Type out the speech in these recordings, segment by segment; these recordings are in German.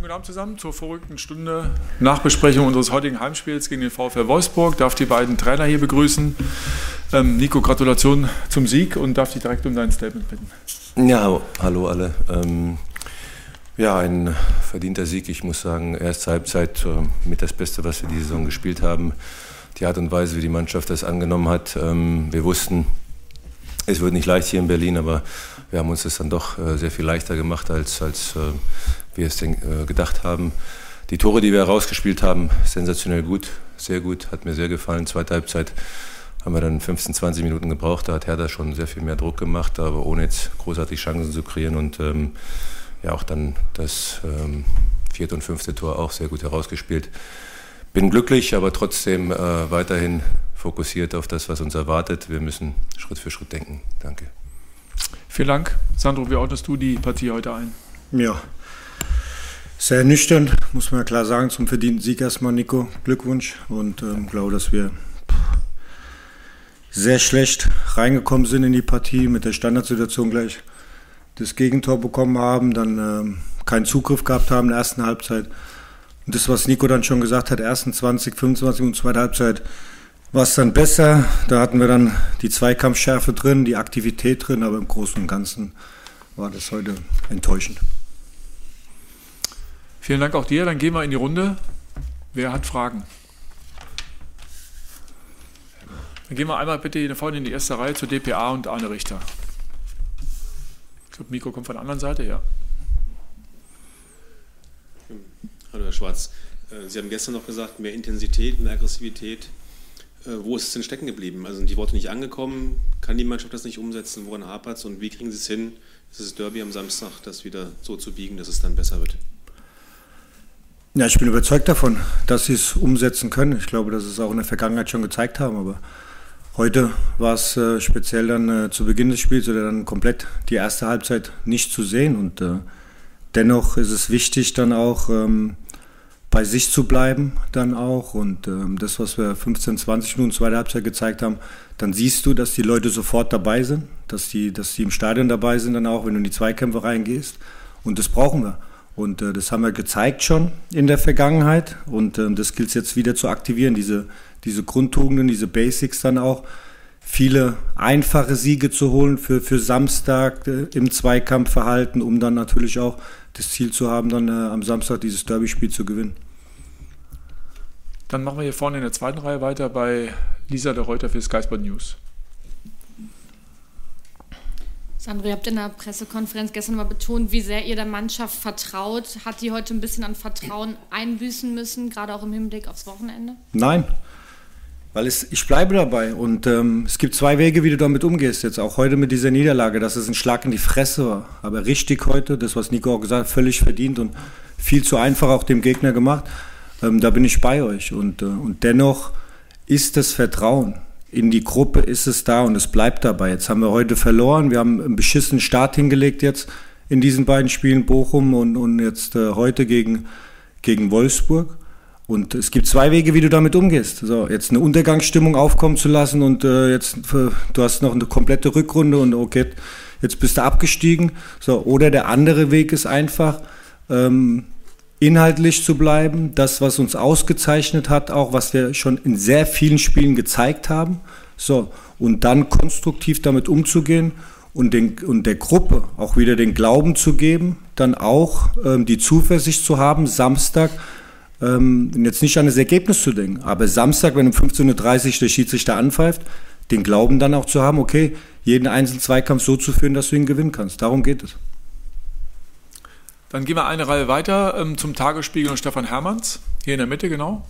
Schönen guten Abend zusammen zur verrückten Stunde Nachbesprechung unseres heutigen Heimspiels gegen den VfL Wolfsburg. Darf die beiden Trainer hier begrüßen. Ähm, Nico, Gratulation zum Sieg und darf dich direkt um dein Statement bitten. Ja, hallo alle. Ähm, ja, ein verdienter Sieg. Ich muss sagen, erste Halbzeit äh, mit das Beste, was wir die Saison gespielt haben. Die Art und Weise, wie die Mannschaft das angenommen hat. Ähm, wir wussten, es wird nicht leicht hier in Berlin, aber wir haben uns das dann doch äh, sehr viel leichter gemacht, als, als äh, wir es denn, äh, gedacht haben. Die Tore, die wir herausgespielt haben, sensationell gut, sehr gut, hat mir sehr gefallen. Zweite Halbzeit haben wir dann 15, 20 Minuten gebraucht. Da hat Hertha schon sehr viel mehr Druck gemacht, aber ohne jetzt großartig Chancen zu kreieren. Und ähm, ja, auch dann das ähm, vierte und fünfte Tor auch sehr gut herausgespielt. Bin glücklich, aber trotzdem äh, weiterhin fokussiert auf das, was uns erwartet. Wir müssen Schritt für Schritt denken. Danke. Vielen Dank. Sandro, wie ordnest du die Partie heute ein? Ja, sehr nüchtern, muss man ja klar sagen, zum verdienten Sieg erstmal, Nico. Glückwunsch und ähm, glaube, dass wir sehr schlecht reingekommen sind in die Partie, mit der Standardsituation gleich das Gegentor bekommen haben, dann ähm, keinen Zugriff gehabt haben in der ersten Halbzeit. Und das, was Nico dann schon gesagt hat, ersten 20, 25 und zweite Halbzeit, war es dann besser. Da hatten wir dann die Zweikampfschärfe drin, die Aktivität drin, aber im Großen und Ganzen war das heute enttäuschend. Vielen Dank auch dir. Dann gehen wir in die Runde. Wer hat Fragen? Dann gehen wir einmal bitte hier vorne in die erste Reihe zu DPA und Arne Richter. Ich glaube, Mikro kommt von der anderen Seite, ja. Hallo Herr Schwarz. Äh, Sie haben gestern noch gesagt, mehr Intensität, mehr Aggressivität. Äh, wo ist es denn stecken geblieben? Also sind die Worte nicht angekommen? Kann die Mannschaft das nicht umsetzen? Woran hapert es? Und wie kriegen Sie es hin, dieses Derby am Samstag, das wieder so zu biegen, dass es dann besser wird? Ja, ich bin überzeugt davon, dass sie es umsetzen können. Ich glaube, dass sie es auch in der Vergangenheit schon gezeigt haben, aber Heute war es äh, speziell dann äh, zu Beginn des Spiels oder dann komplett die erste Halbzeit nicht zu sehen. Und äh, dennoch ist es wichtig, dann auch ähm, bei sich zu bleiben, dann auch. Und ähm, das, was wir 15, 20 Minuten zweite Halbzeit gezeigt haben, dann siehst du, dass die Leute sofort dabei sind, dass die, dass die im Stadion dabei sind, dann auch, wenn du in die Zweikämpfe reingehst. Und das brauchen wir. Und äh, das haben wir gezeigt schon in der Vergangenheit. Und äh, das gilt es jetzt wieder zu aktivieren, diese diese Grundtugenden, diese Basics dann auch, viele einfache Siege zu holen für, für Samstag äh, im Zweikampfverhalten, um dann natürlich auch das Ziel zu haben, dann äh, am Samstag dieses Derby-Spiel zu gewinnen. Dann machen wir hier vorne in der zweiten Reihe weiter bei Lisa de Reuter für Sky Sport News. Sandro, ihr habt in der Pressekonferenz gestern mal betont, wie sehr ihr der Mannschaft vertraut. Hat die heute ein bisschen an Vertrauen einbüßen müssen, gerade auch im Hinblick aufs Wochenende? Nein, weil es, ich bleibe dabei und ähm, es gibt zwei Wege, wie du damit umgehst. Jetzt auch heute mit dieser Niederlage, dass es ein Schlag in die Fresse war. Aber richtig heute, das, was Nico auch gesagt hat, völlig verdient und viel zu einfach auch dem Gegner gemacht. Ähm, da bin ich bei euch. Und, äh, und dennoch ist das Vertrauen in die Gruppe, ist es da und es bleibt dabei. Jetzt haben wir heute verloren. Wir haben einen beschissenen Start hingelegt jetzt in diesen beiden Spielen, Bochum und, und jetzt äh, heute gegen, gegen Wolfsburg. Und es gibt zwei Wege, wie du damit umgehst. So, jetzt eine Untergangsstimmung aufkommen zu lassen und äh, jetzt äh, du hast noch eine komplette Rückrunde und okay, jetzt bist du abgestiegen. So, oder der andere Weg ist einfach ähm, inhaltlich zu bleiben, das, was uns ausgezeichnet hat, auch was wir schon in sehr vielen Spielen gezeigt haben. So, und dann konstruktiv damit umzugehen und, den, und der Gruppe auch wieder den Glauben zu geben, dann auch ähm, die Zuversicht zu haben, Samstag ähm, jetzt nicht an das Ergebnis zu denken, aber Samstag, wenn um 15.30 Uhr der Schiedsrichter anpfeift, den Glauben dann auch zu haben, okay, jeden einzelnen Zweikampf so zu führen, dass du ihn gewinnen kannst. Darum geht es. Dann gehen wir eine Reihe weiter ähm, zum Tagesspiegel und Stefan Hermanns. Hier in der Mitte, genau.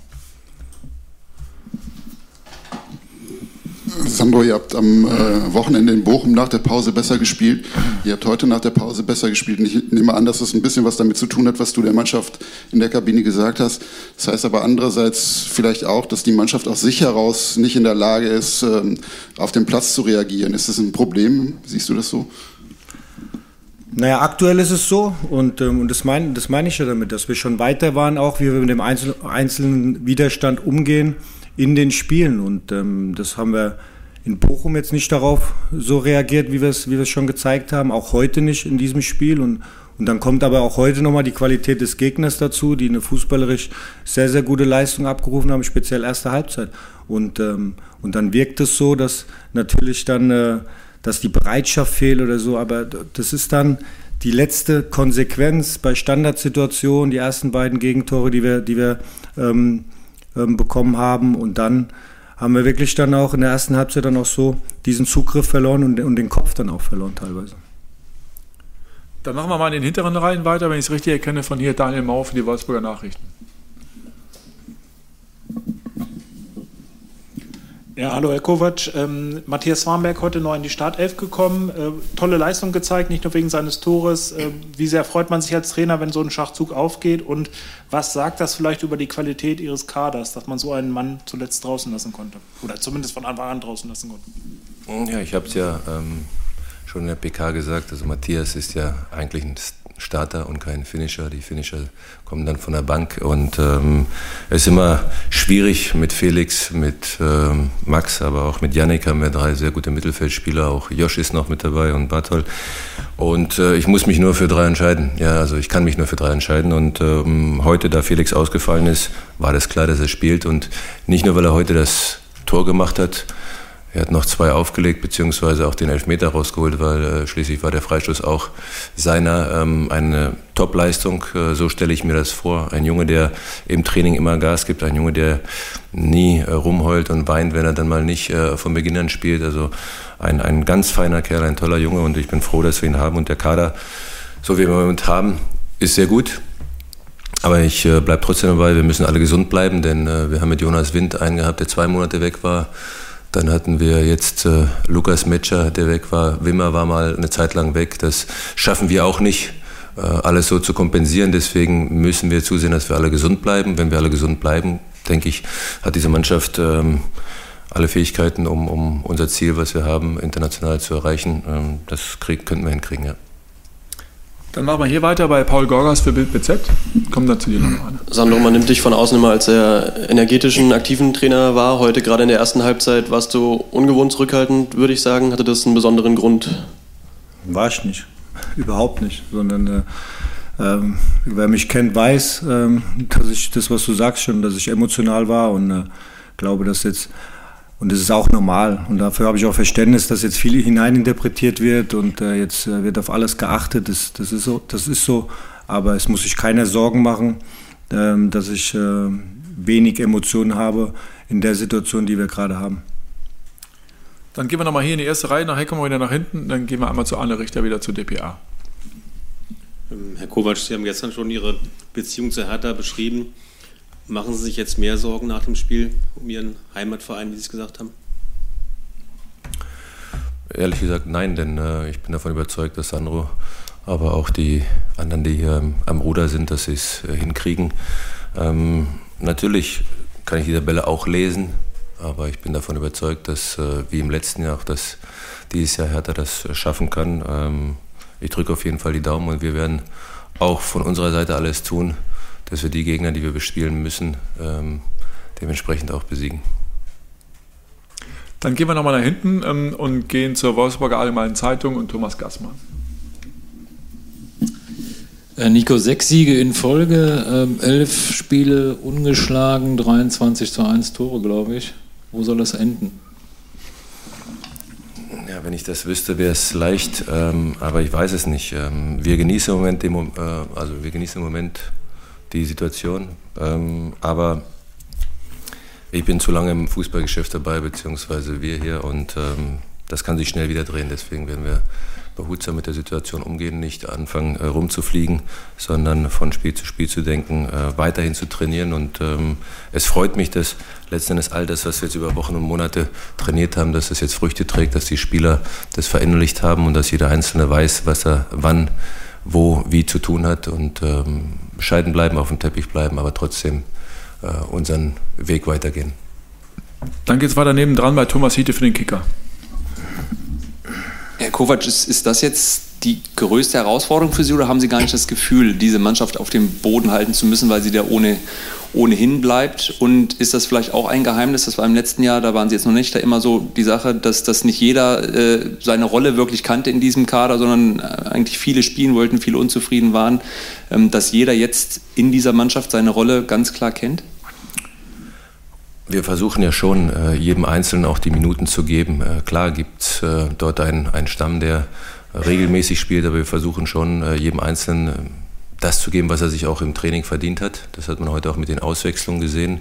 Sandro, ihr habt am äh, Wochenende in Bochum nach der Pause besser gespielt. Ihr habt heute nach der Pause besser gespielt. Und ich nehme an, dass das ein bisschen was damit zu tun hat, was du der Mannschaft in der Kabine gesagt hast. Das heißt aber andererseits vielleicht auch, dass die Mannschaft aus sich heraus nicht in der Lage ist, ähm, auf den Platz zu reagieren. Ist das ein Problem? Siehst du das so? Naja, aktuell ist es so und, ähm, und das meine das mein ich ja damit, dass wir schon weiter waren, auch wie wir mit dem einzel einzelnen Widerstand umgehen in den Spielen. Und ähm, das haben wir in Bochum jetzt nicht darauf so reagiert, wie wir es wie wir es schon gezeigt haben, auch heute nicht in diesem Spiel. Und, Und dann kommt aber auch heute nochmal die Qualität des Gegners dazu, die eine fußballerisch sehr, sehr gute Leistung abgerufen haben, speziell erste Halbzeit. Und, ähm, und dann wirkt es so, dass natürlich dann, äh, dass die Bereitschaft fehlt oder so, aber das ist dann die letzte Konsequenz bei Standardsituationen, die ersten beiden Gegentore, die wir, die wir ähm, ähm, bekommen haben. Und dann haben wir wirklich dann auch in der ersten Halbzeit dann auch so diesen Zugriff verloren und, und den Kopf dann auch verloren teilweise. Dann machen wir mal in den hinteren Reihen weiter, wenn ich es richtig erkenne, von hier Daniel Mau für die Wolfsburger Nachrichten. Ja, hallo Herr Kovac. Ähm, Matthias Warnberg heute neu in die Startelf gekommen. Äh, tolle Leistung gezeigt, nicht nur wegen seines Tores. Äh, wie sehr freut man sich als Trainer, wenn so ein Schachzug aufgeht? Und was sagt das vielleicht über die Qualität Ihres Kaders, dass man so einen Mann zuletzt draußen lassen konnte? Oder zumindest von Anfang an draußen lassen konnte? Ja, ich habe es ja ähm, schon in der PK gesagt. Also Matthias ist ja eigentlich ein Starter und kein Finisher. Die Finisher kommen dann von der Bank und ähm, es ist immer schwierig mit Felix, mit ähm, Max, aber auch mit Yannick haben wir drei sehr gute Mittelfeldspieler. Auch Josh ist noch mit dabei und Bartol. Und äh, ich muss mich nur für drei entscheiden. Ja, also ich kann mich nur für drei entscheiden. Und ähm, heute, da Felix ausgefallen ist, war das klar, dass er spielt und nicht nur, weil er heute das Tor gemacht hat, er hat noch zwei aufgelegt, beziehungsweise auch den Elfmeter rausgeholt, weil äh, schließlich war der Freistoß auch seiner ähm, eine Top-Leistung. Äh, so stelle ich mir das vor. Ein Junge, der im Training immer Gas gibt, ein Junge, der nie äh, rumheult und weint, wenn er dann mal nicht äh, von Beginn an spielt. Also ein, ein ganz feiner Kerl, ein toller Junge und ich bin froh, dass wir ihn haben. Und der Kader, so wie wir ihn im Moment haben, ist sehr gut. Aber ich äh, bleibe trotzdem dabei, wir müssen alle gesund bleiben, denn äh, wir haben mit Jonas Wind einen gehabt, der zwei Monate weg war. Dann hatten wir jetzt äh, Lukas Metscher, der weg war. Wimmer war mal eine Zeit lang weg. Das schaffen wir auch nicht, äh, alles so zu kompensieren. Deswegen müssen wir zusehen, dass wir alle gesund bleiben. Wenn wir alle gesund bleiben, denke ich, hat diese Mannschaft ähm, alle Fähigkeiten, um, um unser Ziel, was wir haben, international zu erreichen. Ähm, das krieg, könnten wir hinkriegen, ja. Dann machen wir hier weiter bei Paul Gorgas für Bild BZ. Kommen dann zu dir nochmal. Sandro, man nimmt dich von außen immer als sehr energetischen, aktiven Trainer wahr. Heute gerade in der ersten Halbzeit warst du ungewohnt zurückhaltend, würde ich sagen. Hatte das einen besonderen Grund? War ich nicht. Überhaupt nicht. Sondern äh, ähm, wer mich kennt, weiß, ähm, dass ich das, was du sagst, schon, dass ich emotional war und äh, glaube, dass jetzt und das ist auch normal. Und dafür habe ich auch Verständnis, dass jetzt viel hineininterpretiert wird und äh, jetzt äh, wird auf alles geachtet. Das, das, ist so, das ist so. Aber es muss sich keiner Sorgen machen, ähm, dass ich äh, wenig Emotionen habe in der Situation, die wir gerade haben. Dann gehen wir nochmal hier in die erste Reihe, nachher kommen wir wieder nach hinten, dann gehen wir einmal zu Anne Richter wieder zu DPA. Ähm, Herr Kovac, Sie haben gestern schon Ihre Beziehung zu Hertha beschrieben. Machen Sie sich jetzt mehr Sorgen nach dem Spiel um Ihren Heimatverein, wie Sie es gesagt haben? Ehrlich gesagt nein, denn äh, ich bin davon überzeugt, dass Sandro, aber auch die anderen, die hier am Ruder sind, dass sie es äh, hinkriegen. Ähm, natürlich kann ich die Tabelle auch lesen, aber ich bin davon überzeugt, dass äh, wie im letzten Jahr auch dass dieses Jahr Hertha das schaffen kann. Ähm, ich drücke auf jeden Fall die Daumen und wir werden auch von unserer Seite alles tun, dass wir die Gegner, die wir bespielen müssen, ähm, dementsprechend auch besiegen. Dann gehen wir nochmal nach hinten ähm, und gehen zur Wolfsburger Allgemeinen Zeitung und Thomas Gassmann. Äh, Nico, sechs Siege in Folge, ähm, elf Spiele ungeschlagen, 23 zu 1 Tore, glaube ich. Wo soll das enden? Ja, wenn ich das wüsste, wäre es leicht, ähm, aber ich weiß es nicht. Ähm, wir genießen im Moment, den, äh, also wir genießen im Moment die Situation. Ähm, aber ich bin zu lange im Fußballgeschäft dabei, beziehungsweise wir hier, und ähm, das kann sich schnell wieder drehen. Deswegen werden wir behutsam mit der Situation umgehen, nicht anfangen äh, rumzufliegen, sondern von Spiel zu Spiel zu denken, äh, weiterhin zu trainieren. Und ähm, es freut mich, dass letzten Endes all das, was wir jetzt über Wochen und Monate trainiert haben, dass es jetzt Früchte trägt, dass die Spieler das verinnerlicht haben und dass jeder Einzelne weiß, was er wann wo wie zu tun hat und ähm, bescheiden bleiben, auf dem Teppich bleiben, aber trotzdem äh, unseren Weg weitergehen. Dann geht es weiter nebendran bei Thomas Hiete für den Kicker. Herr Kovac, ist, ist das jetzt die größte Herausforderung für Sie oder haben Sie gar nicht das Gefühl, diese Mannschaft auf dem Boden halten zu müssen, weil sie da ohne, ohnehin bleibt? Und ist das vielleicht auch ein Geheimnis? Das war im letzten Jahr, da waren Sie jetzt noch nicht, da immer so die Sache, dass, dass nicht jeder äh, seine Rolle wirklich kannte in diesem Kader, sondern äh, eigentlich viele spielen wollten, viele unzufrieden waren, ähm, dass jeder jetzt in dieser Mannschaft seine Rolle ganz klar kennt? Wir versuchen ja schon, äh, jedem Einzelnen auch die Minuten zu geben. Äh, klar gibt es äh, dort einen, einen Stamm, der regelmäßig spielt, aber wir versuchen schon, jedem Einzelnen das zu geben, was er sich auch im Training verdient hat. Das hat man heute auch mit den Auswechslungen gesehen.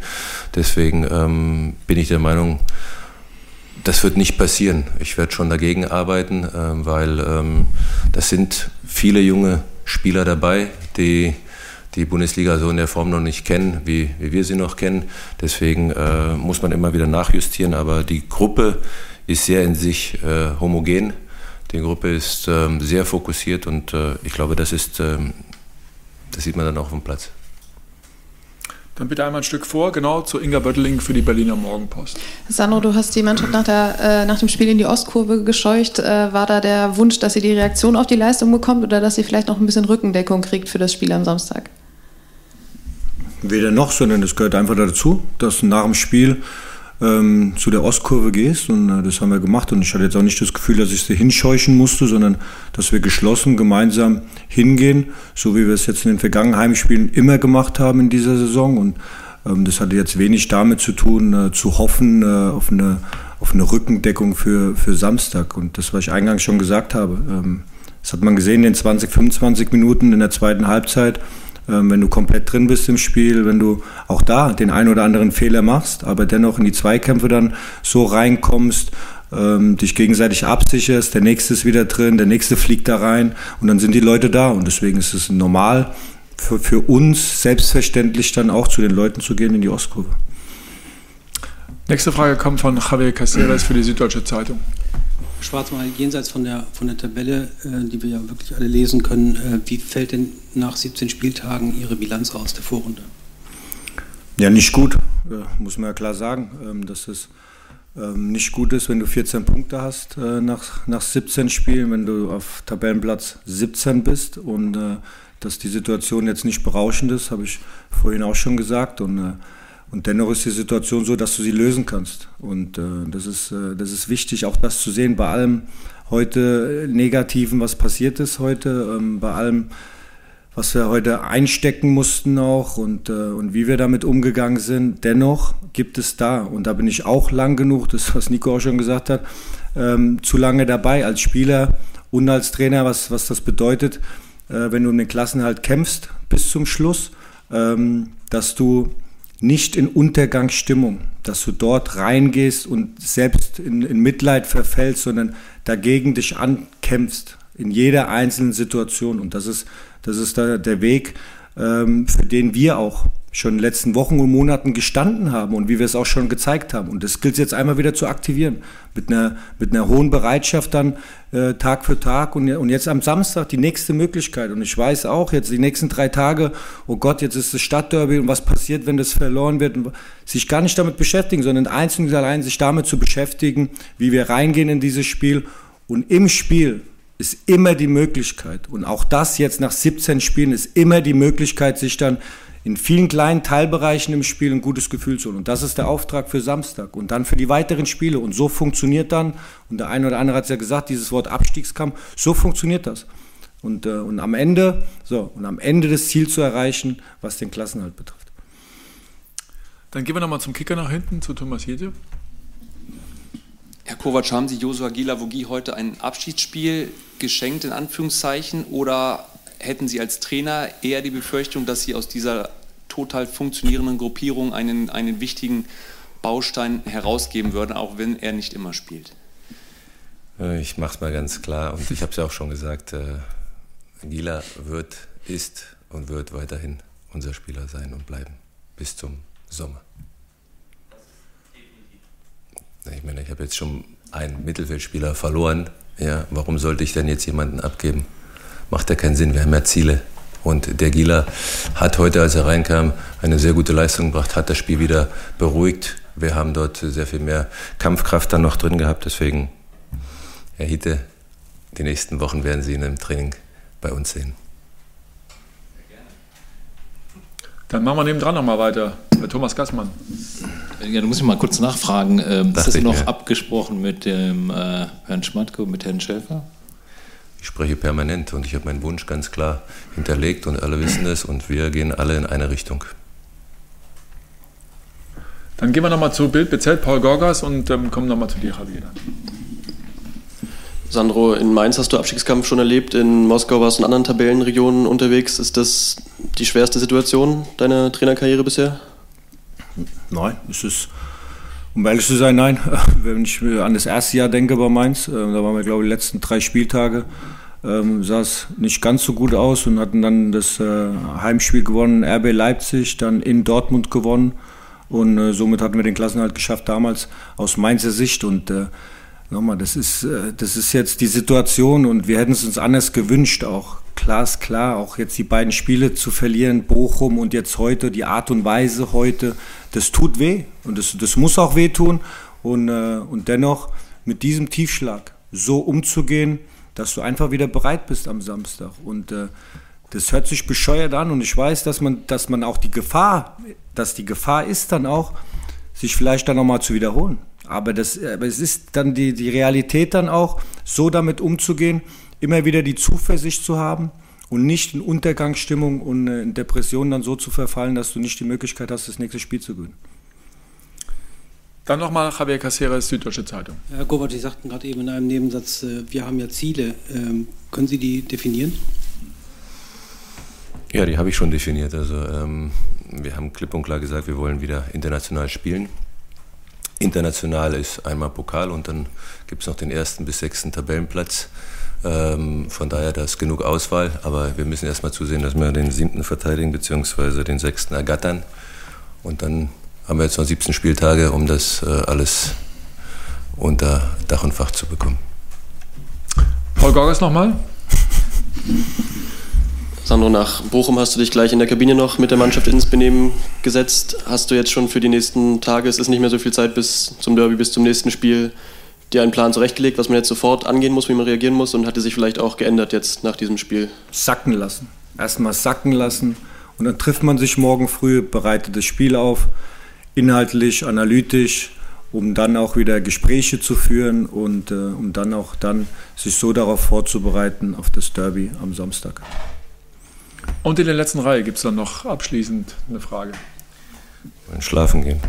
Deswegen ähm, bin ich der Meinung, das wird nicht passieren. Ich werde schon dagegen arbeiten, äh, weil ähm, das sind viele junge Spieler dabei, die die Bundesliga so in der Form noch nicht kennen, wie, wie wir sie noch kennen. Deswegen äh, muss man immer wieder nachjustieren. Aber die Gruppe ist sehr in sich äh, homogen. Die Gruppe ist ähm, sehr fokussiert und äh, ich glaube, das ist, ähm, das sieht man dann auch auf dem Platz. Dann bitte einmal ein Stück vor, genau zu Inga Bötteling für die Berliner Morgenpost. Sandro, du hast die Mannschaft nach, der, äh, nach dem Spiel in die Ostkurve gescheucht. Äh, war da der Wunsch, dass sie die Reaktion auf die Leistung bekommt oder dass sie vielleicht noch ein bisschen Rückendeckung kriegt für das Spiel am Samstag? Weder noch, sondern es gehört einfach dazu, dass nach dem Spiel ähm, zu der Ostkurve gehst und äh, das haben wir gemacht. Und ich hatte jetzt auch nicht das Gefühl, dass ich sie hinscheuchen musste, sondern dass wir geschlossen gemeinsam hingehen, so wie wir es jetzt in den vergangenen Heimspielen immer gemacht haben in dieser Saison. Und ähm, das hatte jetzt wenig damit zu tun, äh, zu hoffen äh, auf, eine, auf eine Rückendeckung für, für Samstag. Und das, was ich eingangs schon gesagt habe, ähm, das hat man gesehen in den 20, 25 Minuten in der zweiten Halbzeit, wenn du komplett drin bist im Spiel, wenn du auch da den einen oder anderen Fehler machst, aber dennoch in die Zweikämpfe dann so reinkommst, ähm, dich gegenseitig absicherst, der nächste ist wieder drin, der nächste fliegt da rein und dann sind die Leute da und deswegen ist es normal für, für uns selbstverständlich dann auch zu den Leuten zu gehen in die Ostkurve. Nächste Frage kommt von Javier Caceres für die Süddeutsche Zeitung. Schwarz mal jenseits von der, von der Tabelle, äh, die wir ja wirklich alle lesen können, äh, wie fällt denn nach 17 Spieltagen Ihre Bilanz aus der Vorrunde? Ja, nicht gut, ja, muss man ja klar sagen, ähm, dass es ähm, nicht gut ist, wenn du 14 Punkte hast äh, nach, nach 17 Spielen, wenn du auf Tabellenplatz 17 bist und äh, dass die Situation jetzt nicht berauschend ist, habe ich vorhin auch schon gesagt und äh, und dennoch ist die Situation so, dass du sie lösen kannst. Und äh, das, ist, äh, das ist wichtig, auch das zu sehen, bei allem heute Negativen, was passiert ist heute, ähm, bei allem, was wir heute einstecken mussten auch und, äh, und wie wir damit umgegangen sind. Dennoch gibt es da, und da bin ich auch lang genug, das was Nico auch schon gesagt hat, ähm, zu lange dabei als Spieler und als Trainer, was, was das bedeutet, äh, wenn du um den Klassenhalt kämpfst bis zum Schluss, ähm, dass du nicht in Untergangsstimmung, dass du dort reingehst und selbst in, in Mitleid verfällst, sondern dagegen dich ankämpfst in jeder einzelnen Situation. Und das ist, das ist da der Weg, ähm, für den wir auch schon in den letzten Wochen und Monaten gestanden haben und wie wir es auch schon gezeigt haben. Und das gilt jetzt einmal wieder zu aktivieren. Mit einer, mit einer hohen Bereitschaft dann äh, Tag für Tag und, und jetzt am Samstag die nächste Möglichkeit. Und ich weiß auch, jetzt die nächsten drei Tage, oh Gott, jetzt ist das Stadtderby und was passiert, wenn das verloren wird. Und sich gar nicht damit beschäftigen, sondern einzeln und allein sich damit zu beschäftigen, wie wir reingehen in dieses Spiel. Und im Spiel ist immer die Möglichkeit, und auch das jetzt nach 17 Spielen ist immer die Möglichkeit, sich dann in vielen kleinen Teilbereichen im Spiel ein gutes Gefühl zu holen. Und das ist der Auftrag für Samstag und dann für die weiteren Spiele. Und so funktioniert dann, und der eine oder andere hat es ja gesagt, dieses Wort Abstiegskampf, so funktioniert das. Und, äh, und am Ende, so, und am Ende das Ziel zu erreichen, was den Klassenhalt betrifft. Dann gehen wir nochmal zum Kicker nach hinten, zu Thomas Hede. Herr Kovac, haben Sie Josua Gilavogi heute ein Abschiedsspiel geschenkt, in Anführungszeichen, oder hätten Sie als Trainer eher die Befürchtung, dass Sie aus dieser total funktionierenden Gruppierung einen, einen wichtigen Baustein herausgeben würden, auch wenn er nicht immer spielt? Äh, ich mache es mal ganz klar und ich habe es ja auch schon gesagt, äh, Gila wird, ist und wird weiterhin unser Spieler sein und bleiben bis zum Sommer. Ich meine, ich habe jetzt schon einen Mittelfeldspieler verloren. Ja, warum sollte ich denn jetzt jemanden abgeben? Macht ja keinen Sinn. Wir haben ja Ziele. Und der Gila hat heute, als er reinkam, eine sehr gute Leistung gebracht, hat das Spiel wieder beruhigt. Wir haben dort sehr viel mehr Kampfkraft dann noch drin gehabt. Deswegen, Herr Hiete, die nächsten Wochen werden Sie ihn im Training bei uns sehen. Dann machen wir nebendran nochmal weiter. Thomas Gassmann. Ja, da muss ich mal kurz nachfragen. Ähm, ist das noch abgesprochen mit dem äh, Herrn Schmatke und mit Herrn Schäfer? Ich spreche permanent und ich habe meinen Wunsch ganz klar hinterlegt und alle wissen es und wir gehen alle in eine Richtung. Dann gehen wir nochmal zu Bild bezählt Paul Gorgas und ähm, kommen nochmal zu dir, Javier. Sandro, in Mainz hast du Abstiegskampf schon erlebt, in Moskau warst du in anderen Tabellenregionen unterwegs. Ist das die schwerste Situation deiner Trainerkarriere bisher? Nein, es ist, um ehrlich zu sein, nein. Wenn ich an das erste Jahr denke bei Mainz, äh, da waren wir, glaube ich, die letzten drei Spieltage, ähm, sah es nicht ganz so gut aus und hatten dann das äh, Heimspiel gewonnen, RB Leipzig, dann in Dortmund gewonnen und äh, somit hatten wir den Klassenhalt geschafft damals aus Mainzer Sicht und äh, nochmal, das ist, äh, das ist jetzt die Situation und wir hätten es uns anders gewünscht auch. Klar ist klar, auch jetzt die beiden Spiele zu verlieren, Bochum und jetzt heute, die Art und Weise heute, das tut weh und das, das muss auch wehtun und, äh, und dennoch mit diesem Tiefschlag so umzugehen, dass du einfach wieder bereit bist am Samstag und äh, das hört sich bescheuert an und ich weiß, dass man, dass man auch die Gefahr, dass die Gefahr ist dann auch, sich vielleicht dann nochmal zu wiederholen. Aber, das, aber es ist dann die, die Realität dann auch, so damit umzugehen, immer wieder die Zuversicht zu haben und nicht in Untergangsstimmung und in Depressionen dann so zu verfallen, dass du nicht die Möglichkeit hast, das nächste Spiel zu gewinnen. Dann nochmal Javier Caceres, Süddeutsche Zeitung. Herr Gobert, Sie sagten gerade eben in einem Nebensatz, äh, wir haben ja Ziele. Ähm, können Sie die definieren? Ja, die habe ich schon definiert. Also ähm, wir haben klipp und klar gesagt, wir wollen wieder international spielen. International ist einmal Pokal und dann gibt es noch den ersten bis sechsten Tabellenplatz. Ähm, von daher, da ist genug Auswahl, aber wir müssen erstmal zusehen, dass wir den siebten verteidigen bzw. den sechsten ergattern. Und dann haben wir jetzt noch 17 Spieltage, um das äh, alles unter Dach und Fach zu bekommen. Paul Gorgas nochmal. Sandro, nach Bochum hast du dich gleich in der Kabine noch mit der Mannschaft ins Benehmen gesetzt. Hast du jetzt schon für die nächsten Tage, es ist nicht mehr so viel Zeit bis zum Derby, bis zum nächsten Spiel, dir einen Plan zurechtgelegt, was man jetzt sofort angehen muss, wie man reagieren muss und hat er sich vielleicht auch geändert jetzt nach diesem Spiel? Sacken lassen. Erstmal sacken lassen und dann trifft man sich morgen früh, bereitet das Spiel auf, inhaltlich, analytisch, um dann auch wieder Gespräche zu führen und äh, um dann auch dann sich so darauf vorzubereiten auf das Derby am Samstag. Und in der letzten Reihe gibt es dann noch abschließend eine Frage. Wollen schlafen gehen.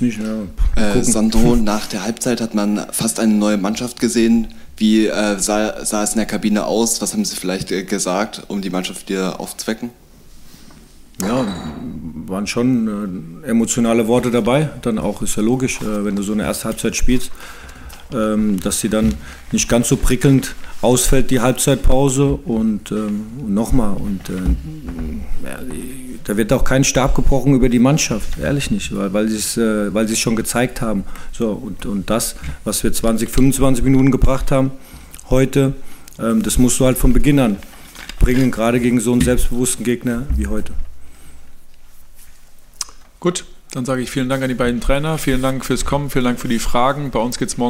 Nicht, ja. Äh, Sandro, nach der Halbzeit hat man fast eine neue Mannschaft gesehen. Wie äh, sah, sah, es in der Kabine aus? Was haben Sie vielleicht äh, gesagt, um die Mannschaft wieder aufzuwecken? Ja, waren schon äh, emotionale Worte dabei. Dann auch, ist ja logisch, äh, wenn du so eine erste Halbzeit spielst, ähm, dass sie dann nicht ganz so prickelnd ausfällt, die Halbzeitpause. Und ähm, nochmal, und äh, da wird auch kein Stab gebrochen über die Mannschaft, ehrlich nicht, weil, weil sie es äh, weil schon gezeigt haben. So, und, und das, was wir 20, 25 Minuten gebracht haben heute, ähm, das musst du halt von Beginn an bringen, gerade gegen so einen selbstbewussten Gegner wie heute. Gut, dann sage ich vielen Dank an die beiden Trainer, vielen Dank fürs Kommen, vielen Dank für die Fragen. Bei uns geht es morgen